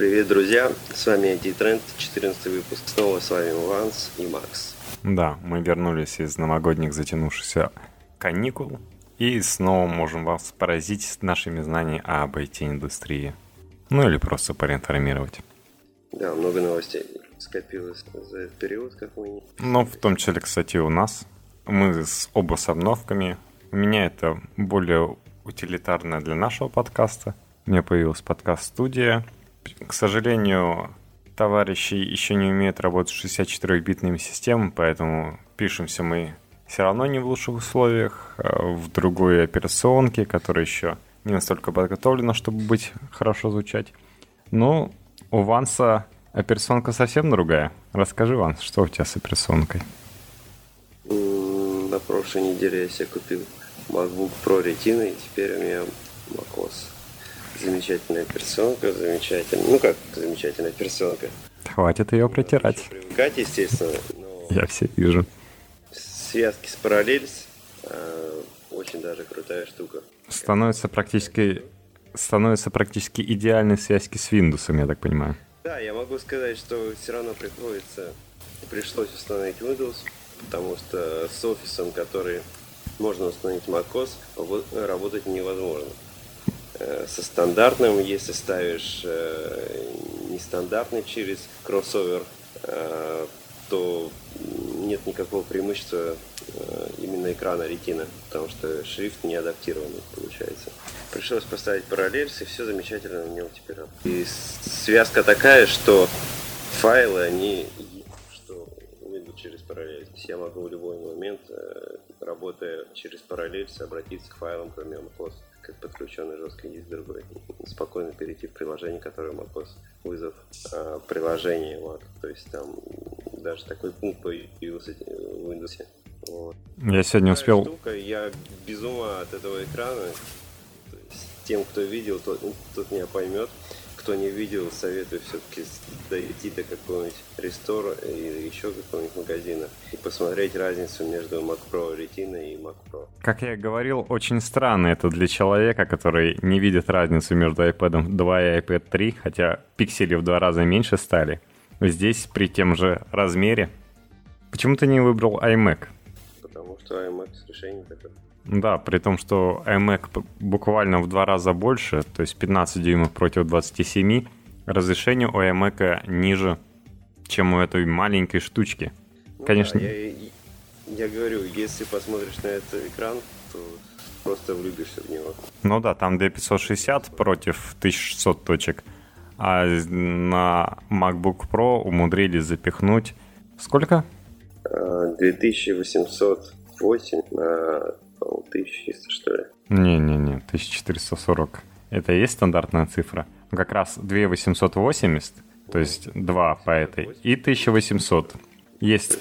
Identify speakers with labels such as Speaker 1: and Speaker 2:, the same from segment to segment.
Speaker 1: Привет, друзья! С вами IT Trend, 14 выпуск. Снова с вами Ванс и Макс.
Speaker 2: Да, мы вернулись из новогодних затянувшихся каникул и снова можем вас поразить нашими знаниями об IT-индустрии. Ну или просто поинформировать.
Speaker 1: Да, много новостей скопилось за этот период, как мы...
Speaker 2: Ну, в том числе, кстати, у нас. Мы с оба с обновками. У меня это более утилитарное для нашего подкаста. У меня появилась подкаст-студия. К сожалению, товарищи еще не умеют работать с 64-битными системами, поэтому пишемся мы все равно не в лучших условиях, а в другой операционке, которая еще не настолько подготовлена, чтобы быть хорошо звучать. Ну, у Ванса операционка совсем другая. Расскажи, Ванс, что у тебя с операционкой?
Speaker 1: На прошлой неделе я себе купил MacBook Pro Retina, и теперь у меня macOS. Замечательная операционка, замечательная. Ну как замечательная операционка?
Speaker 2: Хватит ее протирать.
Speaker 1: Привыкать, естественно. Но
Speaker 2: Я все вижу.
Speaker 1: связки с Parallels э, очень даже крутая штука.
Speaker 2: Становится практически становится практически идеальной связки с Windows, я так понимаю.
Speaker 1: Да, я могу сказать, что все равно приходится, пришлось установить Windows, потому что с офисом, который можно установить macOS, работать невозможно. Э, Со стандартным, если ставишь э, нестандартный через кроссовер, э, то нет никакого преимущества именно экрана ретина, потому что шрифт не адаптированный получается. Пришлось поставить параллельс, и все замечательно у него теперь. И связка такая, что файлы, они что выйдут через параллель. То есть Я могу в любой момент, работая через параллельс, обратиться к файлам, кроме macOS, как подключенный жесткий диск другой. Спокойно перейти в приложение, которое macOS, вызов э, приложения. Вот. То есть там даже такой пункт появился в Windows. Вот.
Speaker 2: Я сегодня
Speaker 1: Такая
Speaker 2: успел...
Speaker 1: штука, я без ума от этого экрана. То есть тем, кто видел, тот, тот меня поймет. Кто не видел, советую все-таки дойти до какого-нибудь рестора или еще какого-нибудь магазина и посмотреть разницу между Mac Pro Retina и Mac Pro.
Speaker 2: Как я и говорил, очень странно это для человека, который не видит разницу между iPad 2 и iPad 3, хотя пиксели в два раза меньше стали. Здесь при тем же размере. Почему ты не выбрал iMac?
Speaker 1: Потому что iMac с решением такое.
Speaker 2: Да, при том, что iMac буквально в два раза больше, то есть 15 дюймов против 27, разрешение у iMac ниже, чем у этой маленькой штучки.
Speaker 1: Ну
Speaker 2: Конечно.
Speaker 1: да, я, я говорю, если посмотришь на этот экран, то просто влюбишься в него.
Speaker 2: Ну да, там 2560 против 1600 точек, а на MacBook Pro умудрились запихнуть сколько?
Speaker 1: А, 2808 на по-моему, 1300, что ли.
Speaker 2: Не-не-не, 1440. Это и есть стандартная цифра? Как раз 2880, то есть 2 по этой, и 1800. Есть,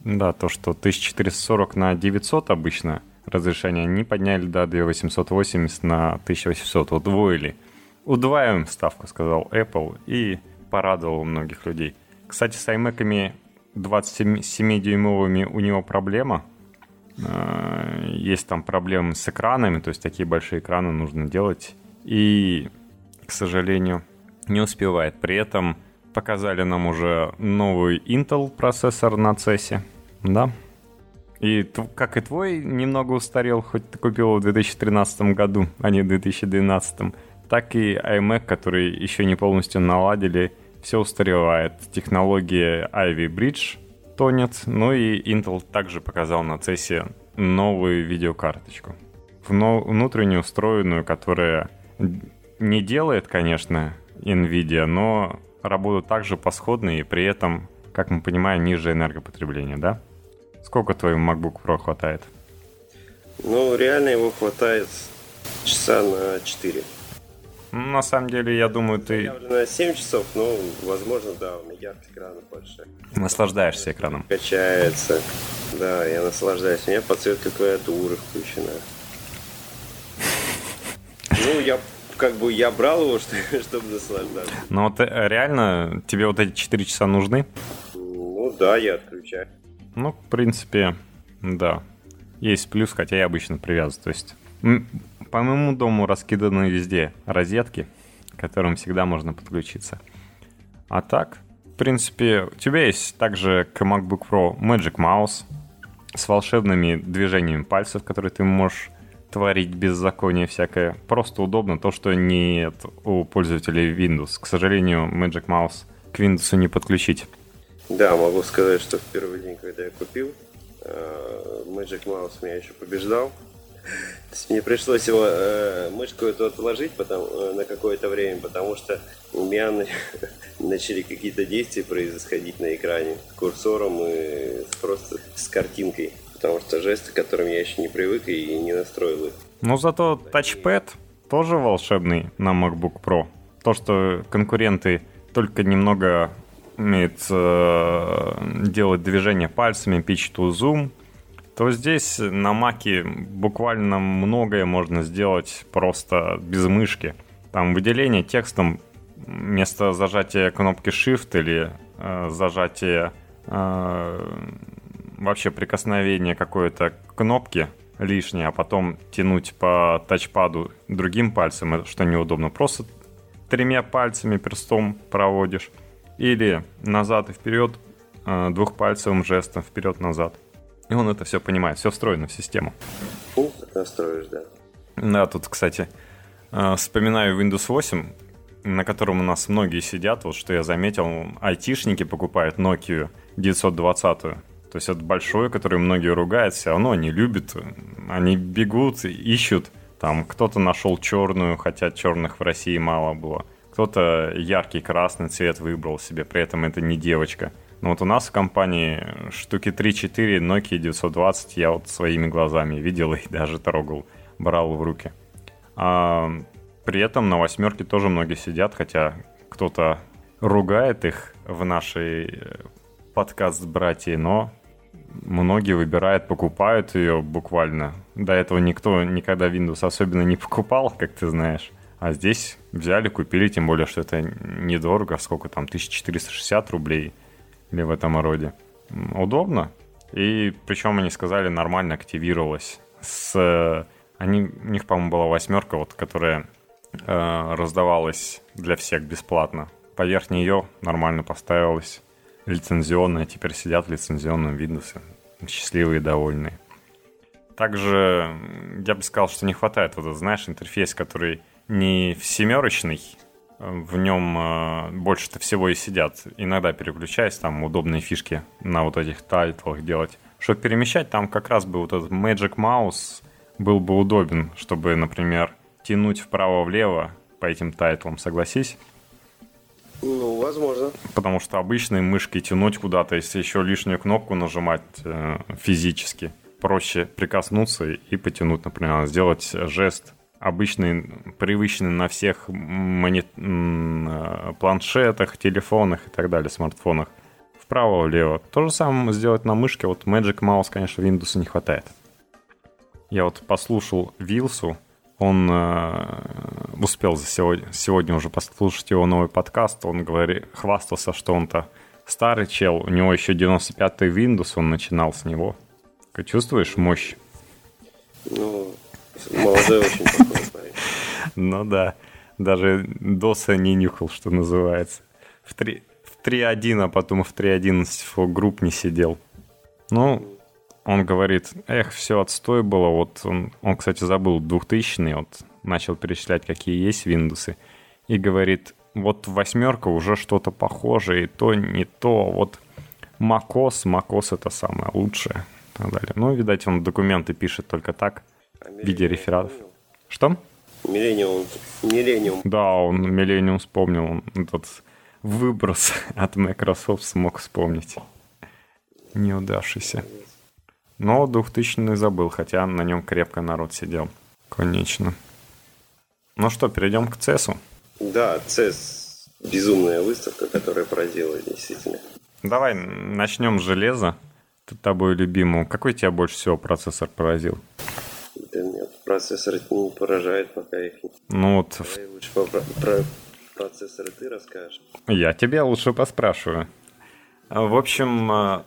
Speaker 2: да, то, что 1440 на 900 обычно разрешение, они подняли до 2880 на 1800, удвоили. Удваиваем ставку, сказал Apple, и порадовал многих людей. Кстати, с iMac 27-дюймовыми у него проблема. Э, Есть там проблемы с экранами, то есть такие большие экраны нужно делать. И, к сожалению, не успевает. При этом показали нам уже новый Intel процессор на CES. Да. И как и твой немного устарел, хоть ты купил его в 2013 году, а не в 2012, так и iMac, который еще не полностью наладили, все устаревает. Технология Ivy Bridge тонет, ну и Intel также показал на CES новую видеокарточку. Внутреннюю устроенную, которая не делает, конечно, Nvidia, но работают также по сходной и при этом, как мы понимаем, ниже энергопотребления, да? Сколько твоему MacBook Pro хватает?
Speaker 1: Ну, реально его хватает часа на 4.
Speaker 2: Ну, на самом деле, я думаю, ты
Speaker 1: на 7 часов, но, возможно, да, у меня яркий экран больше.
Speaker 2: наслаждаешься экраном.
Speaker 1: Качается. Да, я наслаждаюсь. У меня подсветка клавиатуры включена. Ну, я как бы я брал его, что- чтобы наслаждаться.
Speaker 2: Но вот э, реально тебе вот эти 4 часа нужны?
Speaker 1: Ну да, я отключаю.
Speaker 2: Ну, в принципе, да. Есть плюс, хотя я обычно привязываю. То есть по моему дому раскиданы везде розетки. к которым всегда можно подключиться. А так, в принципе, у тебя есть также к MacBook Pro Magic Mouse с волшебными движениями пальцев, которые ты можешь творить беззаконие всякое. Просто удобно то, что нет у пользователей Windows. К сожалению, Magic Mouse к Windows не подключить.
Speaker 1: Да, могу сказать, что в первый день, когда я купил, э, Magic Mouse меня еще побеждал. Мне пришлось его э, мышку эту отложить потом, э, на какое-то время, потому что у меня начали какие-то действия происходить на экране с курсором и просто с картинкой. Потому что жесты, к которым я еще не привык и не настроил их.
Speaker 2: Ну зато тачпэд тоже волшебный на MacBook Pro. То, что конкуренты только немного умеют э, делать движения пальцами, pitch zoom, то здесь на маке буквально многое можно сделать просто без мышки. Там выделение текстом вместо зажатия кнопки Shift или э, зажатия э, вообще прикосновение какой-то кнопки лишнее, а потом тянуть по тачпаду другим пальцем, что неудобно. Просто тремя пальцами перстом проводишь. Или назад и вперед э, двухпальцевым жестом вперед-назад. И он это все понимает, все встроено в систему.
Speaker 1: Ну, настроишь, да.
Speaker 2: Да, тут, кстати, э, вспоминаю Windows 8, на котором у нас многие сидят, вот что я заметил, айтишники покупают Nokia 920. То есть это большое, которое многие ругают, все равно они любят, они бегут, ищут. Там кто-то нашел черную, хотя черных в России мало было. Кто-то яркий красный цвет выбрал себе, при этом это не девочка. Но вот у нас в компании штуки 3-4 Nokia 920 я вот своими глазами видел и даже трогал, брал в руки. А при этом на восьмерке тоже многие сидят, хотя кто-то ругает их в нашей э, подкаст-братьи, но многие выбирают, покупают ее буквально. До этого никто никогда Windows особенно не покупал, как ты знаешь. А здесь взяли, купили, тем более, что это недорого, сколько там, 1460 рублей или в этом роде. Удобно. И причем они сказали, нормально активировалось. С... Они, у них, по-моему, была восьмерка, вот, которая э, раздавалась для всех бесплатно. Поверх нее нормально поставилась лицензионная, теперь сидят в лицензионном Windows, счастливые и довольные. Также я бы сказал, что не хватает вот, знаешь, интерфейс, который не в семерочный, в нем э, больше-то всего и сидят. Иногда переключаясь, там удобные фишки на вот этих тайтлах делать. Чтобы перемещать, там как раз бы вот этот Magic Mouse был бы удобен, чтобы, например, тянуть вправо-влево по этим тайтлам, согласись?
Speaker 1: Ну, возможно.
Speaker 2: Потому что обычной мышкой тянуть куда-то, если еще лишнюю кнопку нажимать э, физически, проще прикоснуться и потянуть, например, сделать жест обычный, привычный на всех мони... Э, планшетах, телефонах и так далее, смартфонах. Вправо-влево. То же самое сделать на мышке. Вот Magic Mouse, конечно, Windows не хватает. Я вот послушал Вилсу, он э, успел за сегодня, сегодня уже послушать его новый подкаст. Он говорит, хвастался, что он-то старый чел. У него еще 95-й Windows, он начинал с него. Чувствуешь мощь?
Speaker 1: Ну, молодой очень такой парень.
Speaker 2: Ну да, даже доса не нюхал, что называется. В 3.1, а потом в 3.11 в групп не сидел. Ну, он говорит, эх, все отстой было. Вот он, он кстати, забыл 2000 вот начал перечислять, какие есть Windows. И говорит, вот восьмерка уже что-то похожее, и то, не то. Вот macOS, macOS это самое лучшее. И так далее. Ну, видать, он документы пишет только так, а в виде рефератов. Что?
Speaker 1: Миллениум. Миллениум.
Speaker 2: Да, он Миллениум вспомнил. Он этот выброс от Microsoft смог вспомнить. Неудавшийся. Но 2000 забыл, хотя на нем крепко народ сидел. Конечно. Ну что, перейдем к CES.
Speaker 1: Да, CES безумная выставка, которая поразила, действительно.
Speaker 2: Давай начнем с железа. Ты тобой любимому. Какой тебя больше всего процессор поразил?
Speaker 1: Да нет, процессор не поражает, пока их.
Speaker 2: Ну вот...
Speaker 1: Давай лучше про, про процессоры ты расскажешь.
Speaker 2: Я тебя лучше поспрашиваю. В общем, э,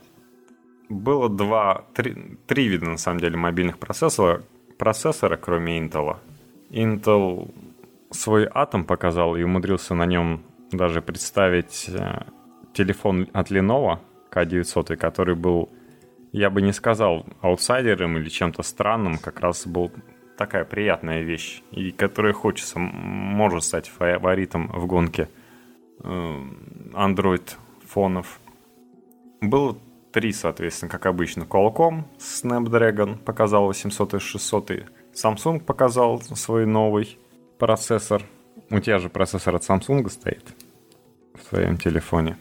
Speaker 2: было два, три, три вида, на самом деле, мобильных процессора, процессора, кроме Intel. Intel свой атом показал и умудрился на нем даже представить э, телефон от Lenovo K900, который был, я бы не сказал, аутсайдером или чем-то странным, как раз был такая приятная вещь, и которая хочется, может стать фаворитом в гонке Android фонов. Было три, соответственно, как обычно. Qualcomm Snapdragon показал 800 и 600. Samsung показал свой новый процессор. У тебя же процессор от Samsung стоит в твоем телефоне.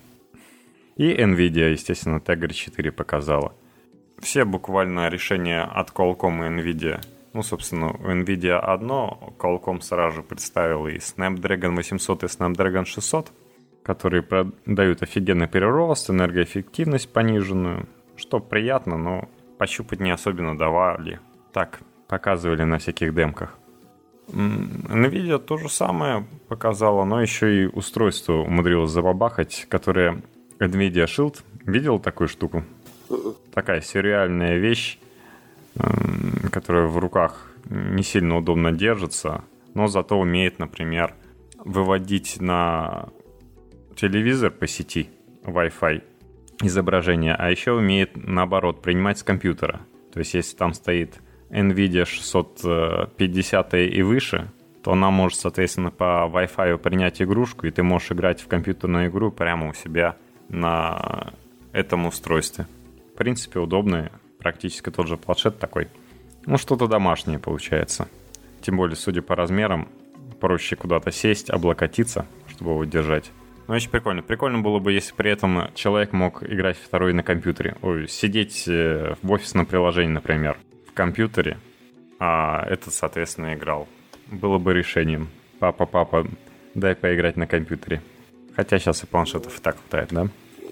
Speaker 2: И Nvidia, естественно, Tegra 4 показала. Все буквально решения от Qualcomm и Nvidia. Ну, собственно, у Nvidia одно, Qualcomm сразу же представил и Snapdragon 800 и Snapdragon 600, которые дают офигенный перерост, энергоэффективность пониженную, что приятно, но пощупать не особенно давали. Так, показывали на всяких демках. NVIDIA то же самое показала, но еще и устройство умудрилось забабахать, которое NVIDIA Shield. Видел такую штуку? Такая сюрреальная вещь, которая в руках не сильно удобно держится, но зато умеет, например, выводить на телевизор по сети Wi-Fi изображение, а еще умеет, наоборот, принимать с компьютера. То есть, если там стоит NVIDIA 650 и выше, то она может, соответственно, по Wi-Fi принять игрушку, и ты можешь играть в компьютерную игру прямо у себя на этом устройстве. Принципе, удобно, практически тот же планшет такой. Ну, что-то домашнее получается. Тем более, судя по размерам, проще куда-то сесть, облокотиться, чтобы его держать. Ну, очень прикольно. Прикольно было бы, если при этом человек мог играть второй на компьютере. Ой, сидеть э, в офисном приложении, например в компьютере, а этот, соответственно, играл. Было бы решением. Папа, папа, дай поиграть на компьютере. Хотя сейчас и планшетов и так хватает, да?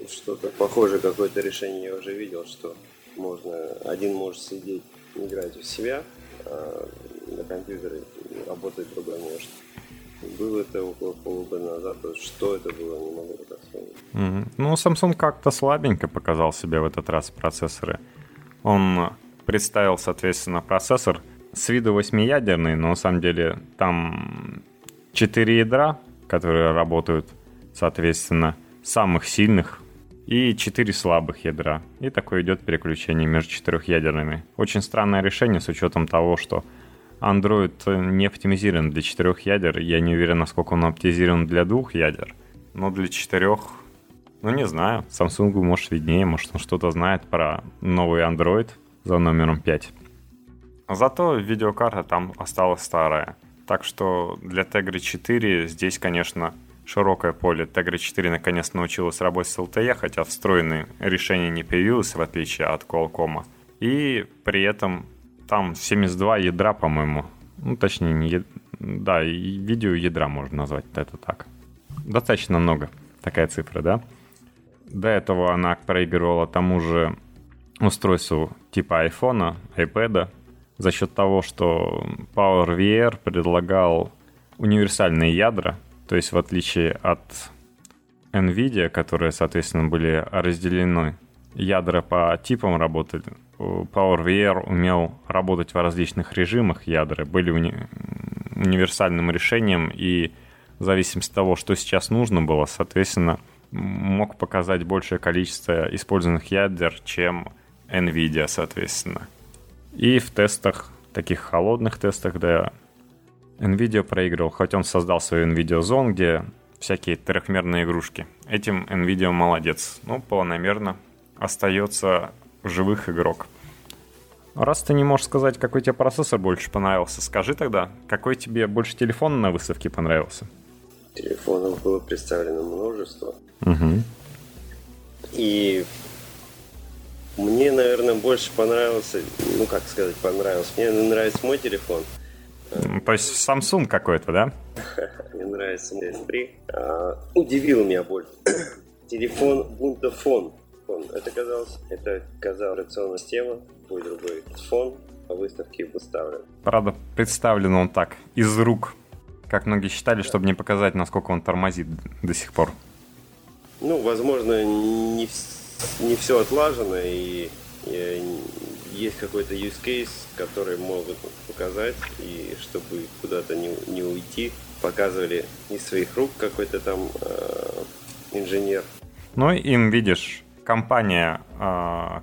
Speaker 1: Что-то похожее какое-то решение я уже видел, что можно один может сидеть играть у себя, а на компьютере работать другой может. Было это около полугода назад. Что это было, не могу так вспомнить.
Speaker 2: Mm-hmm. Ну, Samsung как-то слабенько показал себе в этот раз процессоры. Он представил, соответственно, процессор с виду восьмиядерный, но на самом деле там 4 ядра, которые работают, соответственно, самых сильных, и 4 слабых ядра. И такое идет переключение между четырехъядерными. Очень странное решение с учетом того, что Android не оптимизирован для четырех ядер. Я не уверен, насколько он оптимизирован для двух ядер. Но для четырех, ну не знаю. Samsung может виднее, может он что-то знает про новый Android за номером 5. Зато видеокарта там осталась старая. Так что для Tegra 4 здесь, конечно, широкое поле. Tegra 4 наконец научилась работать с LTE, хотя встроенное решение не появилось, в отличие от Qualcomm. И при этом там 72 ядра, по-моему. Ну, точнее, не яд... да, видео ядра можно назвать это так. Достаточно много, такая цифра, да? До этого она проигрывала тому же устройству типа iPhone, iPad, за счет того, что PowerVR предлагал универсальные ядра, то есть в отличие от NVIDIA, которые, соответственно, были разделены, ядра по типам работали, PowerVR умел работать в различных режимах ядра, были уни- универсальным решением, и в зависимости от того, что сейчас нужно было, соответственно, мог показать большее количество использованных ядер, чем NVIDIA, соответственно. И в тестах, таких холодных тестах, да, NVIDIA проигрывал, хоть он создал свою NVIDIA Zone, где всякие трехмерные игрушки. Этим NVIDIA молодец. Ну, планомерно остается живых игрок. Раз ты не можешь сказать, какой тебе процессор больше понравился, скажи тогда, какой тебе больше телефон на выставке понравился?
Speaker 1: Телефонов было представлено множество.
Speaker 2: Угу.
Speaker 1: И мне, наверное, больше понравился, ну как сказать, понравился. Мне нравится мой телефон.
Speaker 2: То есть Samsung какой-то, да?
Speaker 1: Мне нравится S3. А, удивил меня больше. Телефон Buntaphone. Это казалось, это казалось операционная система, будет другой фон по выставке выставлен.
Speaker 2: Правда, представлен он так, из рук. Как многие считали, чтобы не показать, насколько он тормозит до сих пор.
Speaker 1: Ну, возможно, не, не все отлажено, и, и есть какой-то use case, который могут показать, и чтобы куда-то не, не уйти, показывали из своих рук какой-то там э, инженер.
Speaker 2: Ну, им, видишь, компания э,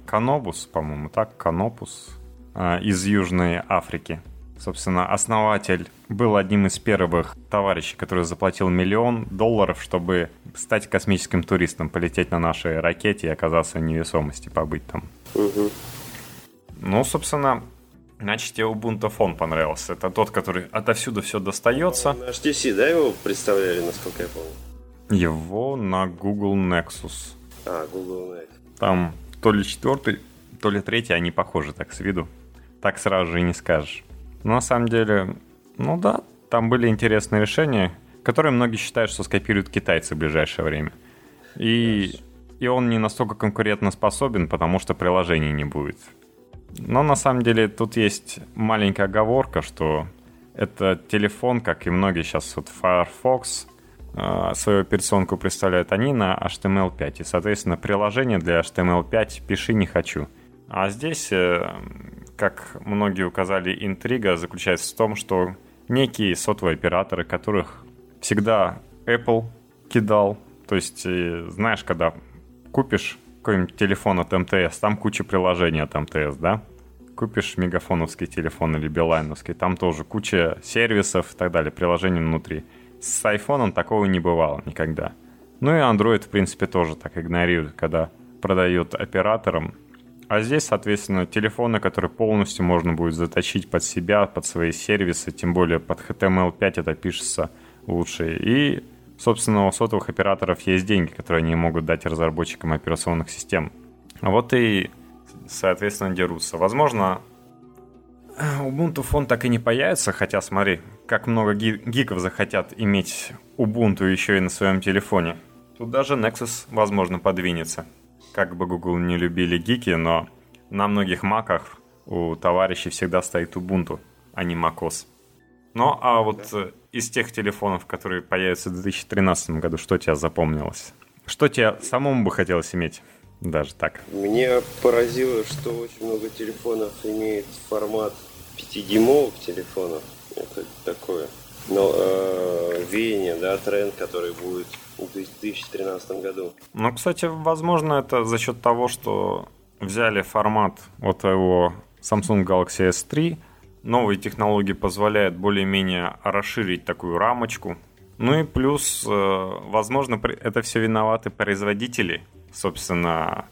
Speaker 2: Canobus, по-моему, так, Canopus, э, из Южной Африки. Собственно, основатель был одним из первых товарищей, который заплатил миллион долларов, чтобы стать космическим туристом, полететь на нашей ракете и оказаться в невесомости, побыть там.
Speaker 1: Угу.
Speaker 2: Ну, собственно, значит, тебе Ubuntu Phone понравился. Это тот, который отовсюду все достается.
Speaker 1: На HTC, да, его представляли, насколько я помню?
Speaker 2: Его на Google Nexus.
Speaker 1: А, Google Nexus.
Speaker 2: Там то ли четвертый, то ли третий, они похожи так с виду. Так сразу же и не скажешь. Но на самом деле, ну да, там были интересные решения, которые многие считают, что скопируют китайцы в ближайшее время. И, и он не настолько конкурентно способен, потому что приложений не будет. Но на самом деле тут есть маленькая оговорка, что это телефон, как и многие сейчас вот Firefox, э, свою операционку представляют они на HTML5. И, соответственно, приложение для HTML5 пиши не хочу. А здесь, э, как многие указали, интрига заключается в том, что некие сотовые операторы, которых всегда Apple кидал, то есть, э, знаешь, когда купишь какой-нибудь телефон от МТС, там куча приложений от МТС, да? Купишь мегафоновский телефон или билайновский, там тоже куча сервисов и так далее, приложений внутри. С айфоном такого не бывало никогда. Ну и Android, в принципе, тоже так игнорирует, когда продают операторам. А здесь, соответственно, телефоны, которые полностью можно будет заточить под себя, под свои сервисы, тем более под HTML5 это пишется лучше. И собственно, у сотовых операторов есть деньги, которые они могут дать разработчикам операционных систем. Вот и, соответственно, дерутся. Возможно, Ubuntu фон так и не появится, хотя смотри, как много гиков захотят иметь Ubuntu еще и на своем телефоне. Тут даже Nexus, возможно, подвинется. Как бы Google не любили гики, но на многих маках у товарищей всегда стоит Ubuntu, а не macOS. Ну, а вот э, из тех телефонов, которые появятся в 2013 году, что тебя запомнилось? Что тебе самому бы хотелось иметь? Даже так.
Speaker 1: Меня поразило, что очень много телефонов имеет формат 5-дюймовых телефонов. Это такое но, э, веяние, да, тренд, который будет в 2013 году.
Speaker 2: Ну, кстати, возможно, это за счет того, что взяли формат от его Samsung Galaxy S3, новые технологии позволяют более-менее расширить такую рамочку. Ну и плюс, э, возможно, это все виноваты производители, собственно,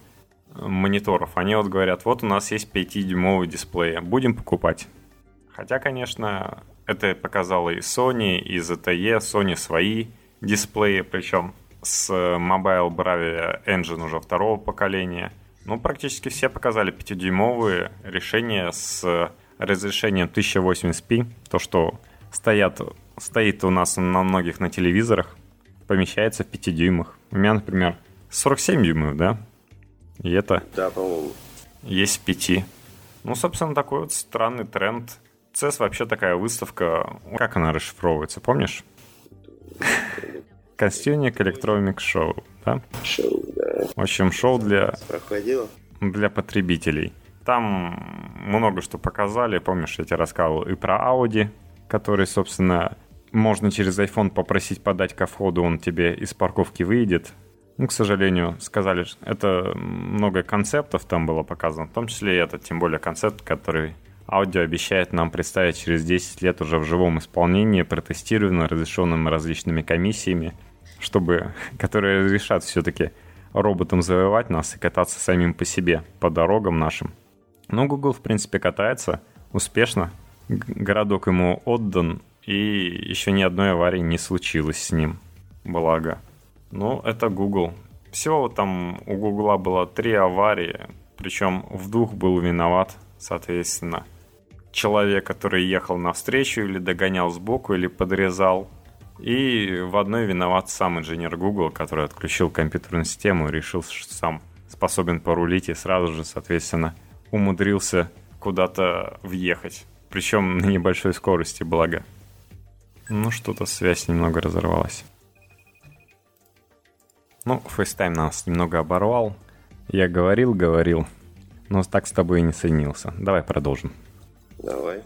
Speaker 2: мониторов. Они вот говорят, вот у нас есть 5-дюймовый дисплей, будем покупать. Хотя, конечно, это показало и Sony, и ZTE, Sony свои дисплеи, причем с Mobile Bravia Engine уже второго поколения. Ну, практически все показали 5-дюймовые решения с разрешением 1080p, то, что стоят, стоит у нас на многих на телевизорах, помещается в 5 дюймах. У меня, например, 47 дюймов, да? И это...
Speaker 1: Да, по-моему.
Speaker 2: Есть в 5. Ну, собственно, такой вот странный тренд. CES вообще такая выставка. Как она расшифровывается, помнишь? Костюмник Electronic Show, да?
Speaker 1: Шоу, да.
Speaker 2: В общем, шоу для...
Speaker 1: Проходило?
Speaker 2: Для потребителей. Там много что показали. Помнишь, я тебе рассказывал и про Audi, который, собственно, можно через iPhone попросить подать ко входу, он тебе из парковки выйдет. Ну, к сожалению, сказали, это много концептов там было показано, в том числе и этот, тем более концепт, который аудио обещает нам представить через 10 лет уже в живом исполнении, протестированно, разрешенным различными комиссиями, чтобы, которые разрешат все-таки роботам завоевать нас и кататься самим по себе, по дорогам нашим. Но Google, в принципе, катается успешно. Городок ему отдан, и еще ни одной аварии не случилось с ним. Благо. Ну, это Google. Всего там у Гугла было три аварии, причем в двух был виноват, соответственно, человек, который ехал навстречу или догонял сбоку, или подрезал. И в одной виноват сам инженер Google, который отключил компьютерную систему и решил, что сам способен порулить и сразу же, соответственно, умудрился куда-то въехать. Причем на небольшой скорости, благо. Ну, что-то связь немного разорвалась. Ну, FaceTime нас немного оборвал. Я говорил, говорил, но так с тобой и не соединился. Давай продолжим.
Speaker 1: Давай.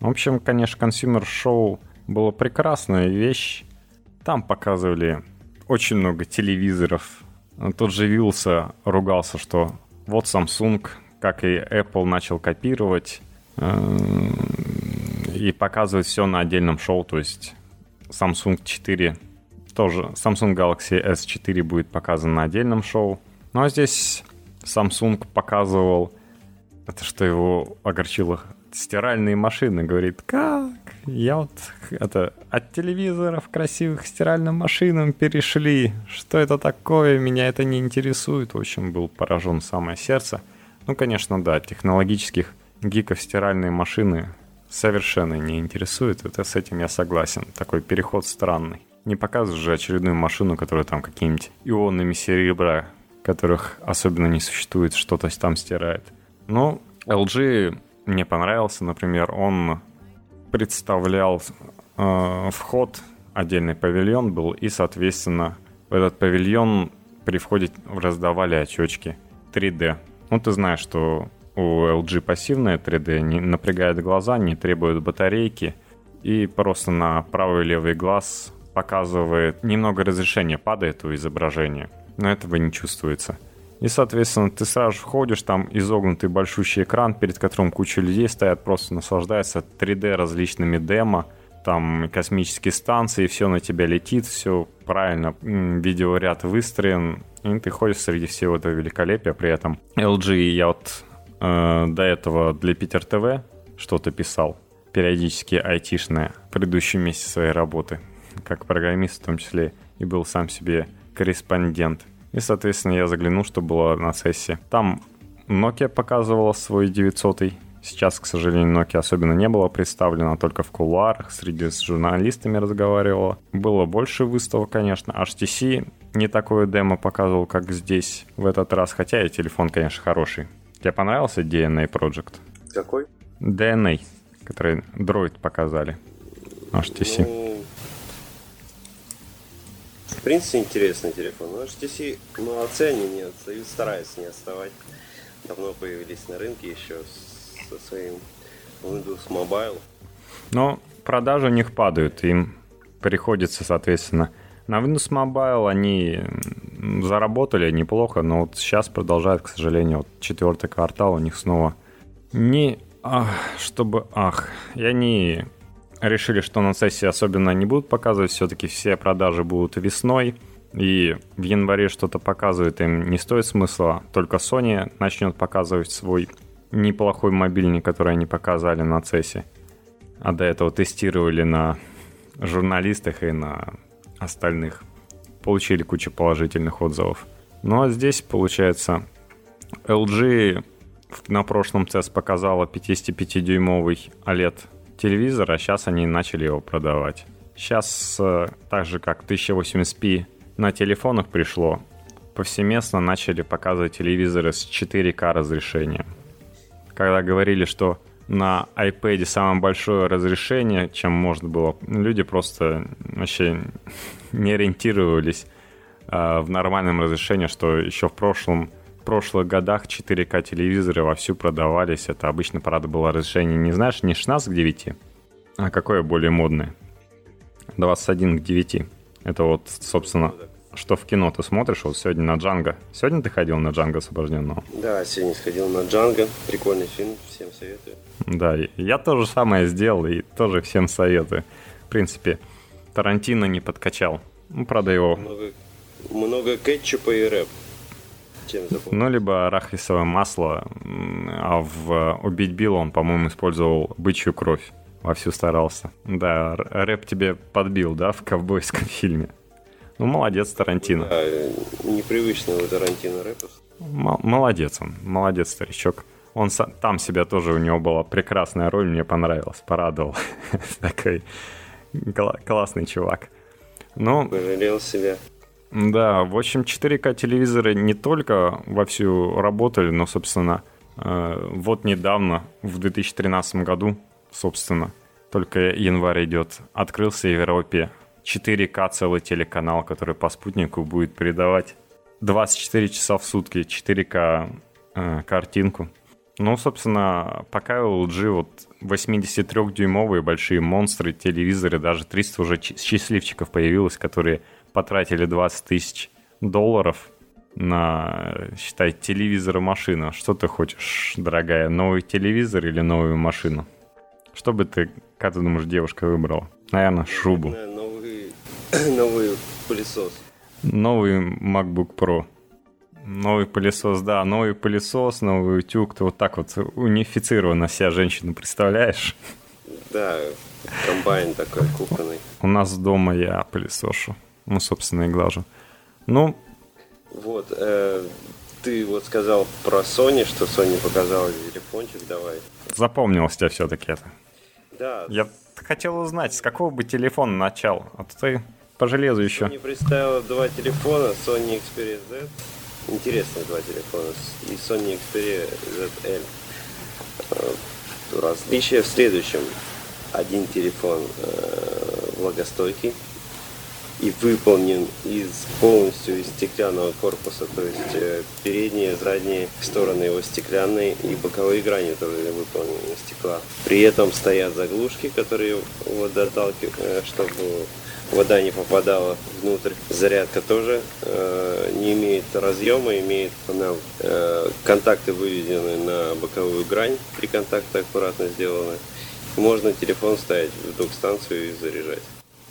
Speaker 2: В общем, конечно, Consumer Show была прекрасная вещь. Там показывали очень много телевизоров. Тот же Вилса ругался, что вот Samsung, как и Apple, начал копировать э, и показывать все на отдельном шоу. То есть Samsung 4 тоже, Samsung Galaxy S4 будет показан на отдельном шоу. Ну а здесь Samsung показывал, это что его огорчило, стиральные машины. Говорит, как? Я вот это от телевизоров красивых к стиральным машинам перешли. Что это такое? Меня это не интересует. В общем, был поражен самое сердце. Ну, конечно, да, технологических гиков стиральные машины совершенно не интересует. Это с этим я согласен. Такой переход странный. Не показываешь же очередную машину, которая там какими-нибудь ионами серебра, которых особенно не существует, что-то там стирает. Но LG мне понравился, например, он представлял э, вход, отдельный павильон был, и, соответственно, в этот павильон при входе раздавали очечки 3D. Ну, ты знаешь, что у LG пассивная 3D, не напрягает глаза, не требует батарейки, и просто на правый и левый глаз показывает немного разрешения, падает у изображения, но этого не чувствуется. И, соответственно, ты сразу входишь, там изогнутый большущий экран, перед которым куча людей стоят, просто наслаждаются 3D различными демо, там космические станции, все на тебя летит, все правильно, видеоряд выстроен, и ты ходишь среди всего этого великолепия. При этом LG я вот э, до этого для Питер ТВ что-то писал, периодически айтишное, в предыдущем месяце своей работы, как программист в том числе, и был сам себе корреспондент – и, соответственно, я заглянул, что было на сессии. Там Nokia показывала свой 900 -й. Сейчас, к сожалению, Nokia особенно не было представлено, только в кулуарах, среди с журналистами разговаривала. Было больше выставок, конечно. HTC не такое демо показывал, как здесь в этот раз, хотя и телефон, конечно, хороший. Тебе понравился DNA Project?
Speaker 1: Какой?
Speaker 2: DNA, который Droid показали. HTC. Ну,
Speaker 1: в принципе, интересный телефон. Но HTC молодцы, они не отстают, стараются не отставать. Давно появились на рынке еще со своим Windows Mobile.
Speaker 2: Но продажи у них падают, им приходится, соответственно, на Windows Mobile они заработали неплохо, но вот сейчас продолжают, к сожалению, вот четвертый квартал у них снова не... Ах, чтобы... Ах, и они решили, что на сессии особенно не будут показывать, все-таки все продажи будут весной, и в январе что-то показывает им не стоит смысла, только Sony начнет показывать свой неплохой мобильник, который они показали на CES, а до этого тестировали на журналистах и на остальных. Получили кучу положительных отзывов. Ну а здесь, получается, LG на прошлом CES показала 55-дюймовый OLED телевизор, а сейчас они начали его продавать. Сейчас, э, так же как 1080p на телефонах пришло, повсеместно начали показывать телевизоры с 4К разрешением. Когда говорили, что на iPad самое большое разрешение, чем можно было, люди просто вообще не ориентировались э, в нормальном разрешении, что еще в прошлом в прошлых годах 4К телевизоры вовсю продавались. Это обычно, правда, было разрешение, не знаешь, не 16 к 9, а какое более модное? 21 к 9. Это вот, собственно, что в кино ты смотришь? Вот сегодня на Джанго. Сегодня ты ходил на Джанго освобожденного?
Speaker 1: Да, сегодня сходил на Джанго. Прикольный фильм, всем советую.
Speaker 2: Да, я тоже самое сделал и тоже всем советую. В принципе, Тарантино не подкачал. Ну, правда, его...
Speaker 1: Много, много кетчупа и рэп.
Speaker 2: Ну, либо арахисовое масло, а в «Убить Билла» он, по-моему, использовал бычью кровь. Вовсю старался. Да, рэп тебе подбил, да, в ковбойском фильме. Ну, молодец, Тарантино.
Speaker 1: Да, непривычно у Тарантино рэпов.
Speaker 2: М- молодец он, молодец, старичок. Он там себя тоже, у него была прекрасная роль, мне понравилась, порадовал. Такой классный чувак. Ну,
Speaker 1: Пожалел себя.
Speaker 2: Да, в общем, 4К телевизоры не только вовсю работали, но, собственно, э, вот недавно, в 2013 году, собственно, только январь идет, открылся в Европе 4К целый телеканал, который по спутнику будет передавать 24 часа в сутки 4К э, картинку. Ну, собственно, пока LG вот 83-дюймовые большие монстры, телевизоры, даже 300 уже счастливчиков появилось, которые потратили 20 тысяч долларов на, считай, телевизор и машину. Что ты хочешь, дорогая, новый телевизор или новую машину? Что бы ты, как ты думаешь, девушка выбрала? Наверное, шубу.
Speaker 1: Наверное, новый, пылесос.
Speaker 2: Новый MacBook Pro. Новый пылесос, да, новый пылесос, новый утюг. Ты вот так вот унифицированно себя женщину представляешь?
Speaker 1: Да, комбайн такой кухонный.
Speaker 2: У нас дома я пылесошу. Ну, собственно, и глажу. Ну,
Speaker 1: вот, э, ты вот сказал про Sony, что Sony показала телефончик, давай.
Speaker 2: Запомнилось тебя все-таки это.
Speaker 1: Да.
Speaker 2: Я хотел узнать, с какого бы телефона начал, а то ты по железу еще.
Speaker 1: Sony представила два телефона, Sony Xperia Z, интересные два телефона, и Sony Xperia ZL. Э, различие в следующем. Один телефон э, влагостойкий, и выполнен из полностью из стеклянного корпуса, то есть э, передние, задние стороны его стеклянные и боковые грани тоже выполнены из стекла. При этом стоят заглушки, которые водоталкивают, э, чтобы вода не попадала внутрь. Зарядка тоже э, не имеет разъема, имеет она, э, контакты выведены на боковую грань, три контакта аккуратно сделаны. Можно телефон ставить в док-станцию и заряжать.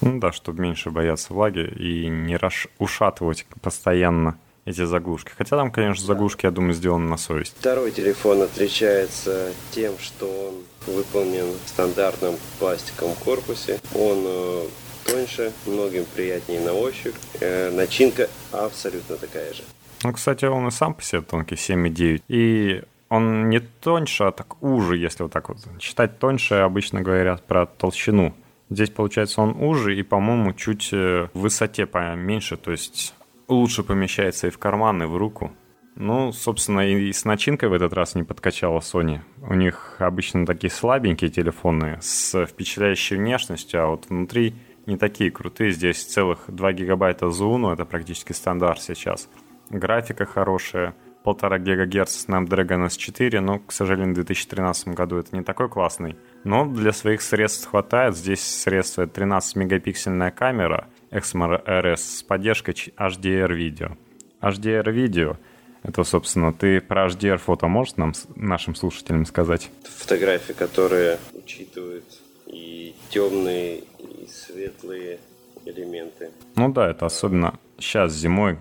Speaker 2: Ну да, чтобы меньше бояться влаги и не раш... ушатывать постоянно эти заглушки. Хотя там, конечно, заглушки, я думаю, сделаны на совесть.
Speaker 1: Второй телефон отличается тем, что он выполнен в стандартном пластиковом корпусе. Он э, тоньше, многим приятнее на ощупь. Э, начинка абсолютно такая же.
Speaker 2: Ну, кстати, он и сам по себе тонкий, 7,9. И он не тоньше, а так уже, если вот так вот считать тоньше, обычно говорят про толщину Здесь, получается, он уже и, по-моему, чуть э, в высоте поменьше, то есть лучше помещается и в карман, и в руку. Ну, собственно, и с начинкой в этот раз не подкачала Sony. У них обычно такие слабенькие телефоны с впечатляющей внешностью, а вот внутри не такие крутые. Здесь целых 2 гигабайта зуну, это практически стандарт сейчас. Графика хорошая, 1,5 ГГц Snapdragon S4, но, к сожалению, в 2013 году это не такой классный. Но для своих средств хватает. Здесь средства 13-мегапиксельная камера Exmor RS с поддержкой HDR-видео. HDR-видео это, собственно, ты про HDR-фото можешь нам, нашим слушателям сказать?
Speaker 1: Фотографии, которые учитывают и темные, и светлые элементы.
Speaker 2: Ну да, это особенно сейчас зимой,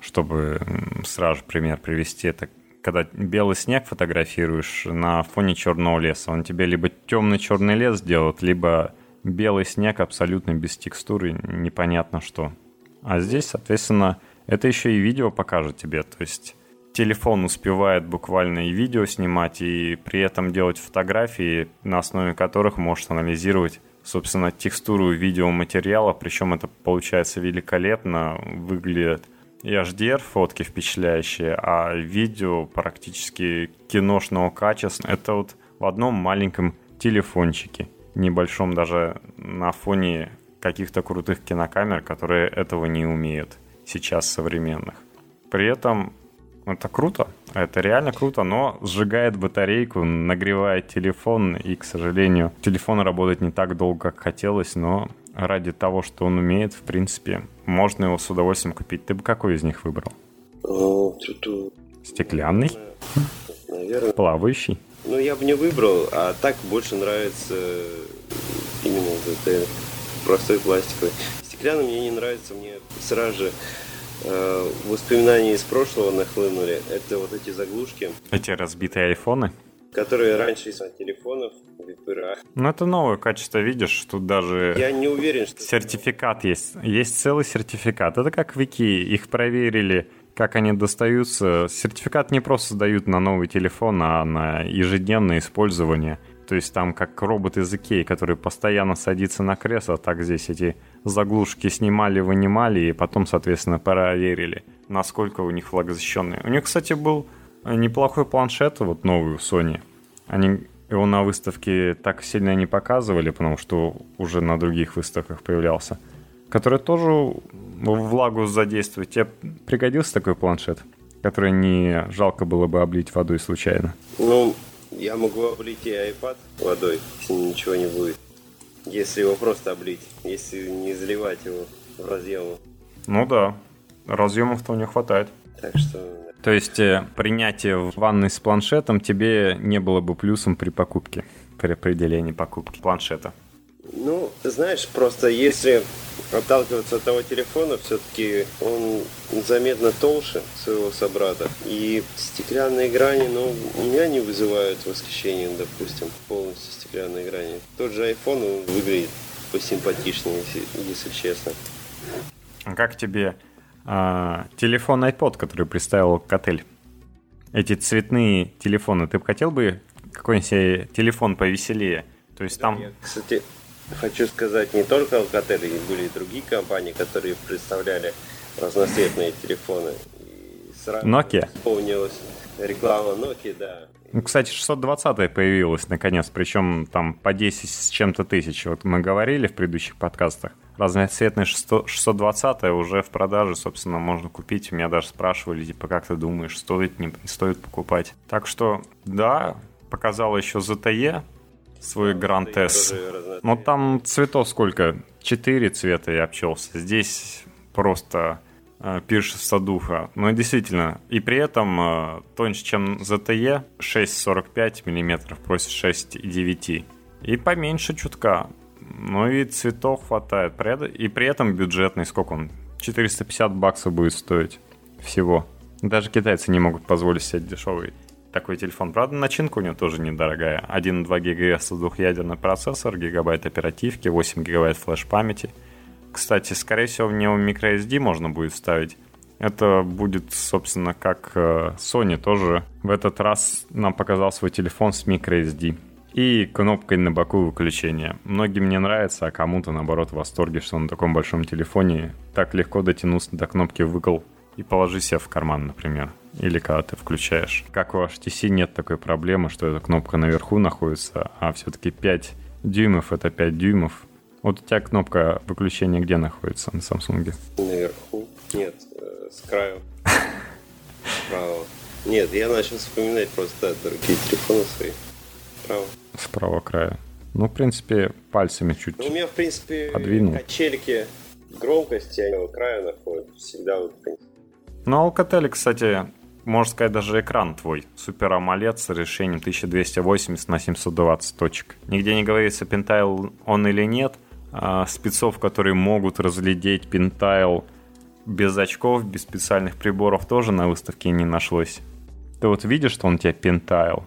Speaker 2: чтобы сразу пример привести, это когда белый снег фотографируешь на фоне черного леса. Он тебе либо темный черный лес сделает, либо белый снег абсолютно без текстуры, непонятно что. А здесь, соответственно, это еще и видео покажет тебе. То есть телефон успевает буквально и видео снимать, и при этом делать фотографии, на основе которых можешь анализировать, собственно, текстуру видеоматериала. Причем это получается великолепно, выглядит и HDR фотки впечатляющие, а видео практически киношного качества. Это вот в одном маленьком телефончике, небольшом даже на фоне каких-то крутых кинокамер, которые этого не умеют сейчас современных. При этом это круто, это реально круто, но сжигает батарейку, нагревает телефон, и, к сожалению, телефон работает не так долго, как хотелось, но ради того, что он умеет, в принципе, можно его с удовольствием купить. Ты бы какой из них выбрал? Стеклянный?
Speaker 1: Наверное.
Speaker 2: Плавающий?
Speaker 1: Ну, я бы не выбрал, а так больше нравится именно это простой пластиковый. Стеклянный мне не нравится, мне сразу же э, воспоминания из прошлого нахлынули. Это вот эти заглушки.
Speaker 2: Эти разбитые айфоны?
Speaker 1: Которые раньше из телефонов
Speaker 2: в Ну, это новое качество, видишь, тут даже...
Speaker 1: Я не уверен, что...
Speaker 2: Сертификат есть. Есть целый сертификат. Это как вики, их проверили, как они достаются. Сертификат не просто дают на новый телефон, а на ежедневное использование. То есть там как робот из Икеи, который постоянно садится на кресло, так здесь эти заглушки снимали, вынимали и потом, соответственно, проверили, насколько у них влагозащищенные. У них, кстати, был неплохой планшет, вот новый у Sony. Они его на выставке так сильно не показывали, потому что уже на других выставках появлялся. Который тоже влагу задействует. Тебе пригодился такой планшет? который не жалко было бы облить водой случайно?
Speaker 1: Ну, я могу облить и iPad водой, если ничего не будет. Если его просто облить, если не заливать его в разъемы.
Speaker 2: Ну да, разъемов-то у него хватает.
Speaker 1: Так что...
Speaker 2: То есть э, принятие в ванной с планшетом тебе не было бы плюсом при покупке, при определении покупки планшета?
Speaker 1: Ну, знаешь, просто если отталкиваться от того телефона, все-таки он заметно толще своего собрата. И стеклянные грани, ну, у меня не вызывают восхищения, допустим, полностью стеклянные грани. Тот же iPhone он выглядит посимпатичнее, если честно.
Speaker 2: А как тебе э, телефон iPod, который представил Котель? Эти цветные телефоны, ты бы хотел бы какой-нибудь телефон повеселее? То есть там...
Speaker 1: Кстати, Хочу сказать, не только Alcatel, были и другие компании, которые представляли разноцветные телефоны.
Speaker 2: И сразу Nokia?
Speaker 1: вспомнилась реклама Nokia, да.
Speaker 2: Ну, кстати, 620 появилась наконец, причем там по 10 с чем-то тысяч. Вот мы говорили в предыдущих подкастах. Разноцветная 620 уже в продаже, собственно, можно купить. Меня даже спрашивали, типа, как ты думаешь, стоит, не стоит покупать. Так что, да, показала еще ZTE, свой Grand S. Но там цветов сколько? Четыре цвета я обчелся. Здесь просто э, пиршество духа. Но действительно, и при этом э, тоньше, чем ZTE, 6,45 мм просит 6,9. И поменьше чутка. Ну и цветов хватает. И при этом бюджетный, сколько он? 450 баксов будет стоить всего. Даже китайцы не могут позволить себе дешевый такой телефон. Правда, начинка у него тоже недорогая. 1,2 ГГц двухъядерный процессор, гигабайт оперативки, 8 гигабайт флеш-памяти. Кстати, скорее всего, в него microSD можно будет вставить. Это будет, собственно, как э, Sony тоже в этот раз нам показал свой телефон с microSD. И кнопкой на боку выключения. Многим не нравится, а кому-то, наоборот, в восторге, что на таком большом телефоне так легко дотянуться до кнопки «выкл» и положи себе в карман, например. Или когда ты включаешь. Как в HTC нет такой проблемы, что эта кнопка наверху находится, а все-таки 5 дюймов это 5 дюймов. Вот у тебя кнопка выключения где находится на Samsung?
Speaker 1: Наверху? Нет, э, с краю. Справа. Нет, я начал вспоминать просто другие телефоны свои. Справа.
Speaker 2: Справа края. Ну, в принципе, пальцами чуть ну,
Speaker 1: У меня, в принципе,
Speaker 2: подвинул.
Speaker 1: качельки громкости, у края находятся. Всегда вот.
Speaker 2: Ну, Alcatel, кстати, можно сказать, даже экран твой. Супер AMOLED с решением 1280 на 720 точек. Нигде не говорится, пентайл он или нет. А спецов, которые могут разглядеть пентайл без очков, без специальных приборов, тоже на выставке не нашлось. Ты вот видишь, что он у тебя пентайл?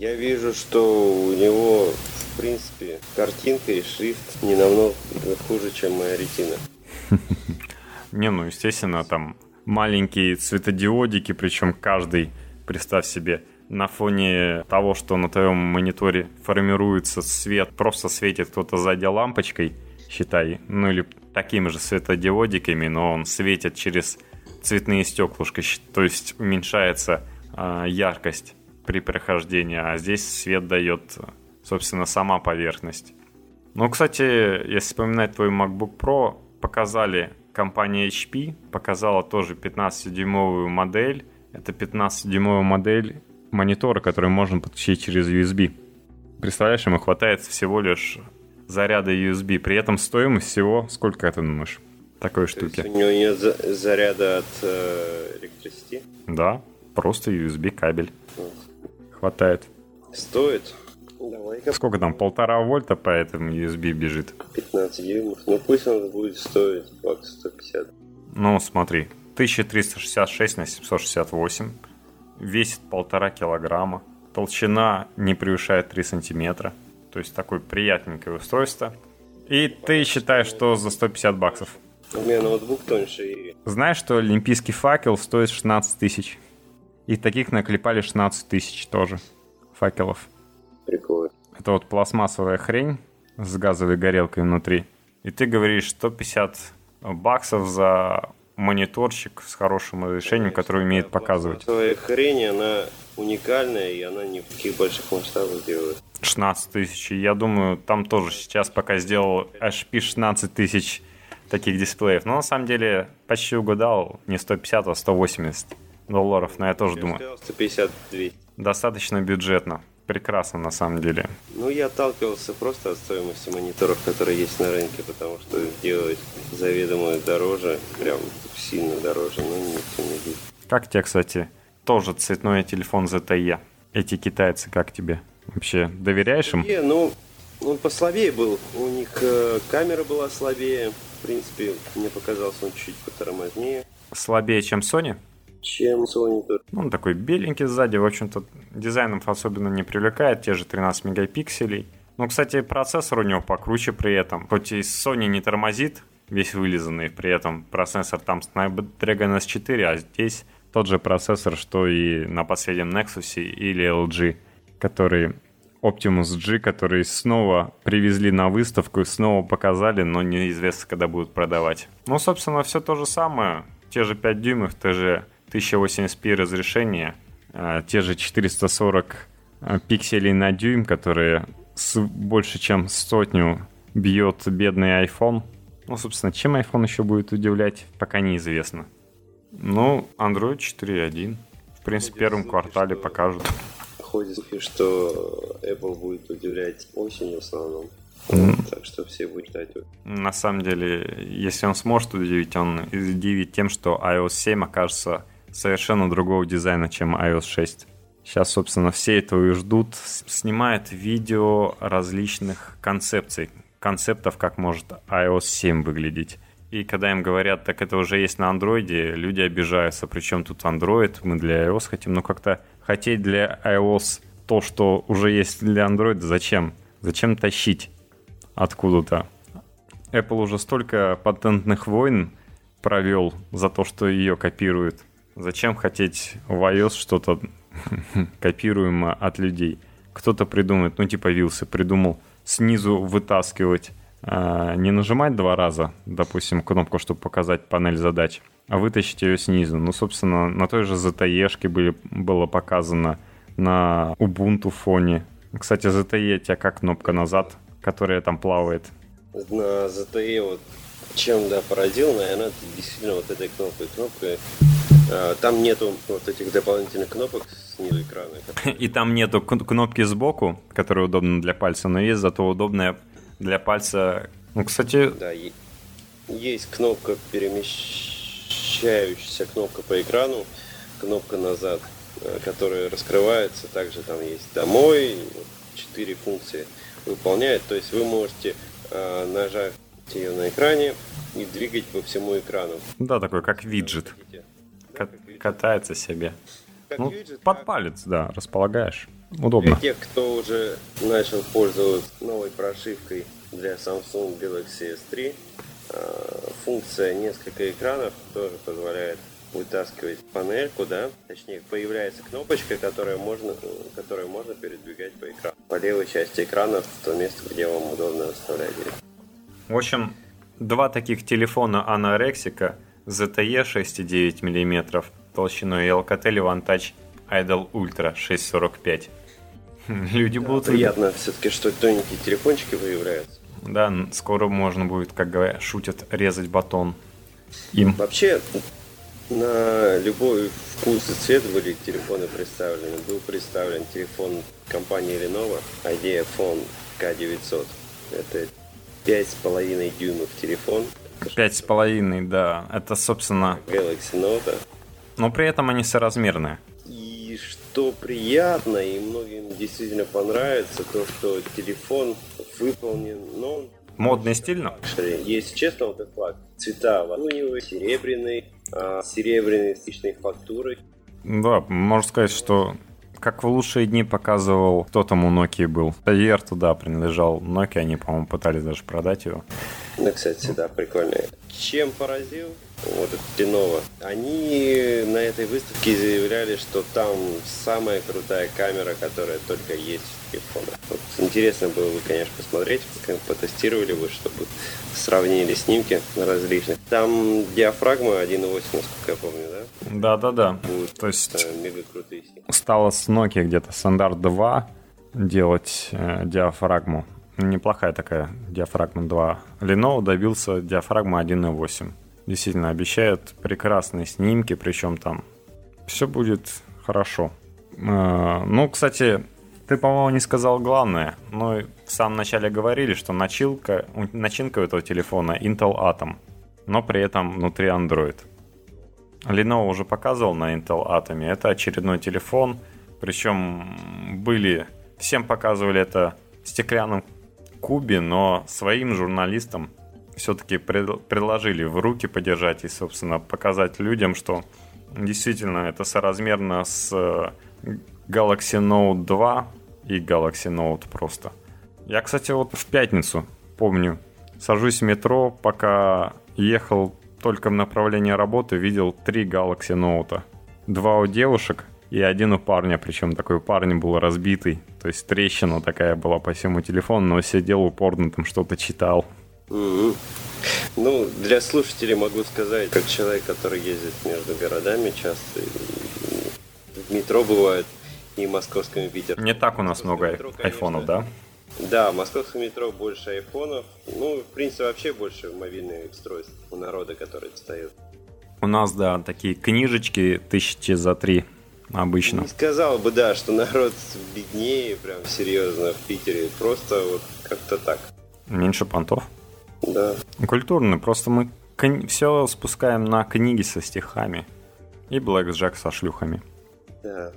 Speaker 1: Я вижу, что у него, в принципе, картинка и шрифт не намного хуже, чем моя ретина.
Speaker 2: Не, ну, естественно, там маленькие светодиодики, причем каждый, представь себе, на фоне того, что на твоем мониторе формируется свет, просто светит кто-то сзади лампочкой, считай, ну или такими же светодиодиками, но он светит через цветные стеклышки, то есть уменьшается э, яркость при прохождении, а здесь свет дает, собственно, сама поверхность. Ну, кстати, если вспоминать твой MacBook Pro, показали компания HP показала тоже 15-дюймовую модель. Это 15-дюймовая модель монитора, который можно подключить через USB. Представляешь, ему хватает всего лишь заряда USB. При этом стоимость всего, сколько это думаешь? Такой То штуки.
Speaker 1: у него нет заряда от э, электричества?
Speaker 2: Да, просто USB кабель. Хватает.
Speaker 1: Стоит
Speaker 2: давай Сколько там, полтора вольта по этому USB бежит?
Speaker 1: 15 дюймов. Ну пусть он будет стоить бакс 150.
Speaker 2: Ну смотри, 1366 на 768. Весит полтора килограмма. Толщина не превышает 3 сантиметра. То есть такое приятненькое устройство. И ты считаешь, что за 150 баксов?
Speaker 1: У меня ноутбук тоньше.
Speaker 2: Знаешь, что олимпийский факел стоит 16 тысяч? И таких наклепали 16 тысяч тоже факелов.
Speaker 1: Прикольно.
Speaker 2: Это вот пластмассовая хрень с газовой горелкой внутри. И ты говоришь 150 баксов за мониторчик с хорошим разрешением, который умеет показывать.
Speaker 1: Пластмассовая хрень, она уникальная, и она не в таких больших масштабах делает.
Speaker 2: 16 тысяч. Я думаю, там тоже сейчас пока сделал HP 16 тысяч таких дисплеев. Но на самом деле почти угадал не 150, а 180 долларов, но я тоже
Speaker 1: Я
Speaker 2: думаю,
Speaker 1: сказал, 150-200.
Speaker 2: достаточно бюджетно. Прекрасно, на самом деле.
Speaker 1: Ну, я отталкивался просто от стоимости мониторов, которые есть на рынке, потому что делать заведомо дороже, прям сильно дороже, но никто не будет.
Speaker 2: Как тебе, кстати, тоже цветной телефон ZTE? Эти китайцы, как тебе? Вообще, доверяешь им?
Speaker 1: Не, ну, он послабее был. У них э, камера была слабее. В принципе, мне показалось, он чуть потормознее,
Speaker 2: Слабее, чем Sony?
Speaker 1: Чем Sony.
Speaker 2: Ну, он такой беленький сзади, в общем-то, дизайном особенно не привлекает, те же 13 мегапикселей. Ну, кстати, процессор у него покруче при этом. Хоть и Sony не тормозит, весь вылизанный, при этом процессор там Snapdragon S4, а здесь тот же процессор, что и на последнем Nexus или LG, который Optimus G, который снова привезли на выставку и снова показали, но неизвестно, когда будут продавать. Ну, собственно, все то же самое. Те же 5 дюймов, те же 1080p разрешение, э, те же 440 э, пикселей на дюйм, которые с больше чем сотню бьет бедный iPhone. Ну, собственно, чем iPhone еще будет удивлять, пока неизвестно. Ну, Android 4.1. В принципе, в первом квартале
Speaker 1: что-
Speaker 2: покажут.
Speaker 1: Ходят слухи, что Apple будет удивлять осенью в основном. Так что все будут ждать.
Speaker 2: На самом деле, если он сможет удивить, он удивит тем, что iOS 7 окажется совершенно другого дизайна, чем iOS 6. Сейчас, собственно, все этого и ждут. Снимает видео различных концепций, концептов, как может iOS 7 выглядеть. И когда им говорят, так это уже есть на андроиде, люди обижаются. Причем тут Android, мы для iOS хотим. Но как-то хотеть для iOS то, что уже есть для Android, зачем? Зачем тащить откуда-то? Apple уже столько патентных войн провел за то, что ее копируют. Зачем хотеть в iOS что-то копируемое от людей? Кто-то придумает, ну типа Вилсы придумал снизу вытаскивать, а, не нажимать два раза, допустим, кнопку, чтобы показать панель задач, а вытащить ее снизу. Ну, собственно, на той же ZTE были, было показано на Ubuntu фоне. Кстати, ZTE тебя как кнопка назад, которая там плавает.
Speaker 1: На ZTE вот чем да поразил, наверное, действительно вот этой кнопкой. Кнопкой. А, Там нету вот этих дополнительных кнопок снизу экрана.
Speaker 2: И там нету кн- кнопки сбоку, которая удобна для пальца, но есть зато удобная для пальца. Ну, кстати,
Speaker 1: Да, есть кнопка перемещающаяся кнопка по экрану, кнопка назад, э, которая раскрывается. Также там есть домой, четыре функции выполняет. То есть вы можете э, нажать ее на экране и двигать по всему экрану.
Speaker 2: да, такой как виджет.
Speaker 1: Хотите.
Speaker 2: Катается себе. Ну, под палец, да, располагаешь.
Speaker 1: Для
Speaker 2: Удобно.
Speaker 1: тех, кто уже начал пользоваться новой прошивкой для Samsung Galaxy S3, э, функция несколько экранов тоже позволяет вытаскивать панельку, да, точнее появляется кнопочка, которая можно, которую можно передвигать по экрану. По левой части экрана в то место, где вам удобно оставлять.
Speaker 2: В общем, два таких телефона Anarexика ZTE 6,9 мм толщиной и Alcatel Vantage Idol Ultra 6,45. Люди будут...
Speaker 1: Приятно все-таки, что тоненькие телефончики появляются.
Speaker 2: Да, скоро можно будет, как говорят, шутят, резать батон. Им.
Speaker 1: Вообще, на любой вкус и цвет были телефоны представлены. Был представлен телефон компании Lenovo Idea Phone K900. Это 5,5 дюймов телефон.
Speaker 2: Пять с половиной, да. Это, собственно...
Speaker 1: Galaxy Note.
Speaker 2: Но при этом они соразмерные.
Speaker 1: И что приятно, и многим действительно понравится, то, что телефон выполнен, ну,
Speaker 2: Модно и стильно.
Speaker 1: Если честно, вот этот флаг. Цвета алюминиевый, серебряный, а, серебряные с личной фактурой.
Speaker 2: Да, можно сказать, что как в лучшие дни показывал, кто там у Nokia был. Тайер туда принадлежал Nokia, они, по-моему, пытались даже продать его.
Speaker 1: Ну, кстати, да, прикольно. Чем поразил вот этот Lenovo? Они на этой выставке заявляли, что там самая крутая камера, которая только есть в телефонах. Вот интересно было бы, конечно, посмотреть, как потестировали бы, чтобы сравнили снимки различных. Там диафрагма 1.8, насколько я помню, да?
Speaker 2: Да-да-да. То есть
Speaker 1: э, мега крутые снимки.
Speaker 2: стало с Nokia где-то стандарт 2 делать э, диафрагму. Неплохая такая диафрагма 2. Lenovo добился диафрагмы 1.8. Действительно, обещают прекрасные снимки, причем там все будет хорошо. Э, ну, кстати, ты, по-моему, не сказал главное. Но в самом начале говорили, что начинка, начинка этого телефона Intel Atom, но при этом внутри Android. Lenovo уже показывал на Intel Atom. Это очередной телефон, причем были... Всем показывали это в стеклянном кубе, но своим журналистам все-таки предложили в руки подержать и, собственно, показать людям, что действительно это соразмерно с э, Galaxy Note 2 и Galaxy Note просто. Я, кстати, вот в пятницу, помню, сажусь в метро, пока ехал только в направлении работы, видел три Galaxy Note. Два у девушек и один у парня, причем такой у парня был разбитый. То есть трещина такая была по всему телефону, но сидел упорно там что-то читал.
Speaker 1: Mm-hmm. Ну, для слушателей могу сказать, как человек, который ездит между городами часто, в метро бывает, и московском Питер.
Speaker 2: Не так у нас много метро, айфонов, да?
Speaker 1: Да, в московском метро больше айфонов. Ну, в принципе, вообще больше мобильных устройств у народа, которые достают.
Speaker 2: У нас, да, такие книжечки тысячи за три обычно.
Speaker 1: Не сказал бы, да, что народ беднее, прям серьезно, в Питере. Просто вот как-то так.
Speaker 2: Меньше понтов?
Speaker 1: Да.
Speaker 2: Культурный, просто мы кни- все спускаем на книги со стихами. И Блэк Джек со шлюхами.
Speaker 1: Да.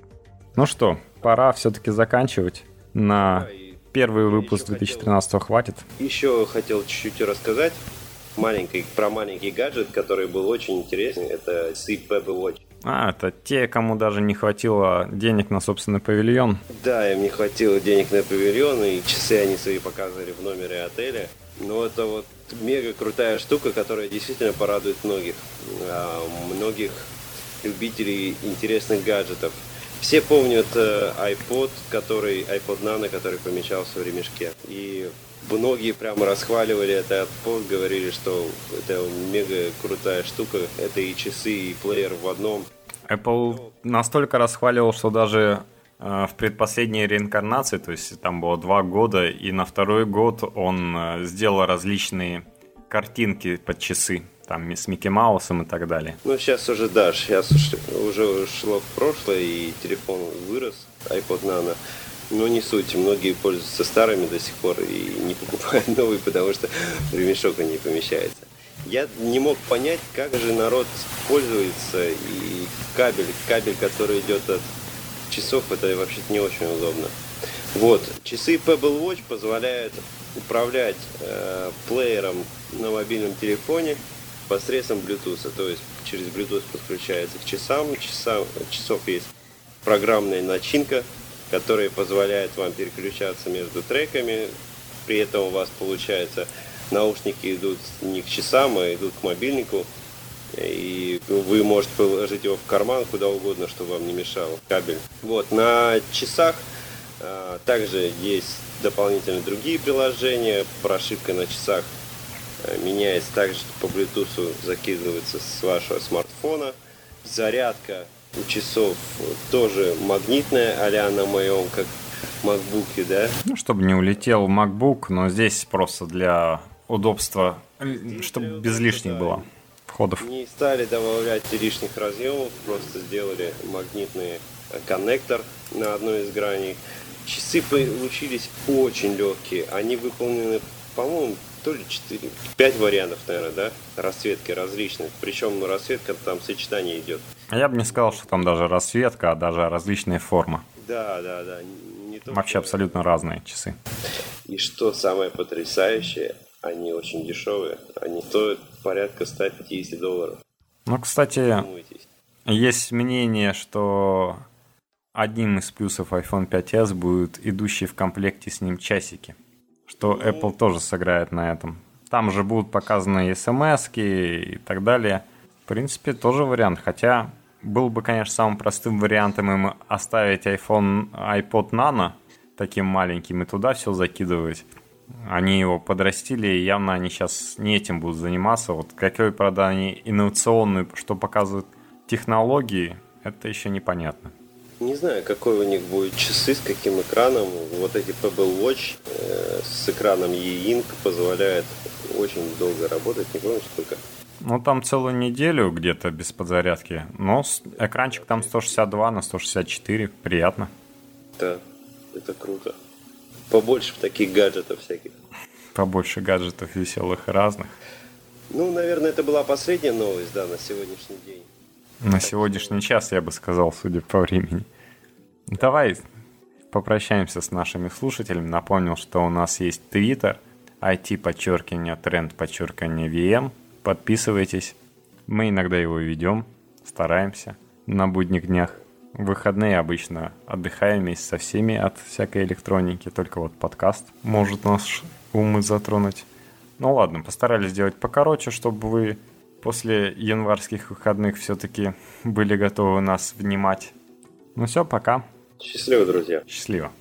Speaker 2: Ну что, пора все-таки заканчивать. На первый выпуск 2013 хотел, хватит.
Speaker 1: Еще хотел чуть-чуть рассказать маленький, про маленький гаджет, который был очень интересный. Это Sleep Pebble Watch.
Speaker 2: А, это те, кому даже не хватило денег на собственный павильон.
Speaker 1: Да, им не хватило денег на павильон, и часы они свои показывали в номере отеля. Но это вот мега крутая штука, которая действительно порадует многих. А, многих любителей интересных гаджетов. Все помнят э, iPod, который, iPod Nano, который помечался в ремешке. И многие прямо расхваливали этот iPod, говорили, что это мега крутая штука. Это и часы, и плеер в одном.
Speaker 2: Apple настолько расхваливал, что даже э, в предпоследней реинкарнации, то есть там было два года, и на второй год он э, сделал различные картинки под часы там с Микки Маусом и так далее.
Speaker 1: Ну, сейчас уже, да, сейчас уже ушло в прошлое, и телефон вырос, iPod Nano. Но не суть, многие пользуются старыми до сих пор и не покупают новый, потому что ремешок не помещается. Я не мог понять, как же народ пользуется, и кабель, кабель, который идет от часов, это вообще-то не очень удобно. Вот, часы Pebble Watch позволяют управлять э, плеером на мобильном телефоне посредством Bluetooth. То есть через Bluetooth подключается к часам. Часа, часов есть программная начинка, которая позволяет вам переключаться между треками. При этом у вас получается наушники идут не к часам, а идут к мобильнику. И вы можете положить его в карман куда угодно, чтобы вам не мешал кабель. Вот, на часах а, также есть дополнительные другие приложения. Прошивка на часах Э, меняется так же, что по Bluetooth закидывается с вашего смартфона. Зарядка часов тоже магнитная, а на моем, как MacBook, да?
Speaker 2: Ну, чтобы не улетел MacBook, но здесь просто для удобства, чтобы без лишних было входов.
Speaker 1: Не стали добавлять лишних разъемов, просто сделали магнитный коннектор на одной из граней. Часы получились очень легкие. Они выполнены, по-моему, то ли 4, 5 вариантов, наверное, да, расцветки различных. Причем расцветка там сочетание идет.
Speaker 2: А я бы не сказал, что там даже расцветка, а даже различные формы.
Speaker 1: Да, да, да.
Speaker 2: Не то, Вообще абсолютно разные часы.
Speaker 1: И что самое потрясающее, они очень дешевые. Они стоят порядка 150 долларов.
Speaker 2: Ну, кстати, есть мнение, что одним из плюсов iPhone 5s будет идущий в комплекте с ним часики что Apple тоже сыграет на этом. Там же будут показаны смс и так далее. В принципе, тоже вариант. Хотя был бы, конечно, самым простым вариантом им оставить iPhone, iPod Nano таким маленьким и туда все закидывать. Они его подрастили, и явно они сейчас не этим будут заниматься. Вот какой, правда, они инновационный, что показывают технологии, это еще непонятно.
Speaker 1: Не знаю, какой у них будет часы, с каким экраном. Вот эти Pebble Watch э, с экраном E-Ink позволяет очень долго работать, не помню сколько.
Speaker 2: Ну, там целую неделю где-то без подзарядки. Но экранчик там 162 на 164. Приятно.
Speaker 1: Да, это круто. Побольше таких гаджетов всяких.
Speaker 2: Побольше гаджетов веселых и разных.
Speaker 1: Ну, наверное, это была последняя новость, да, на сегодняшний день.
Speaker 2: На сегодняшний час, я бы сказал, судя по времени. Давай попрощаемся с нашими слушателями. Напомнил, что у нас есть Twitter, IT подчеркивание, тренд подчеркивание VM. Подписывайтесь. Мы иногда его ведем, стараемся на будних днях. В выходные обычно отдыхаем вместе со всеми от всякой электроники, только вот подкаст может наш умы затронуть. Ну ладно, постарались сделать покороче, чтобы вы после январских выходных все-таки были готовы нас внимать. Ну все, пока.
Speaker 1: Счастливо, друзья.
Speaker 2: Счастливо.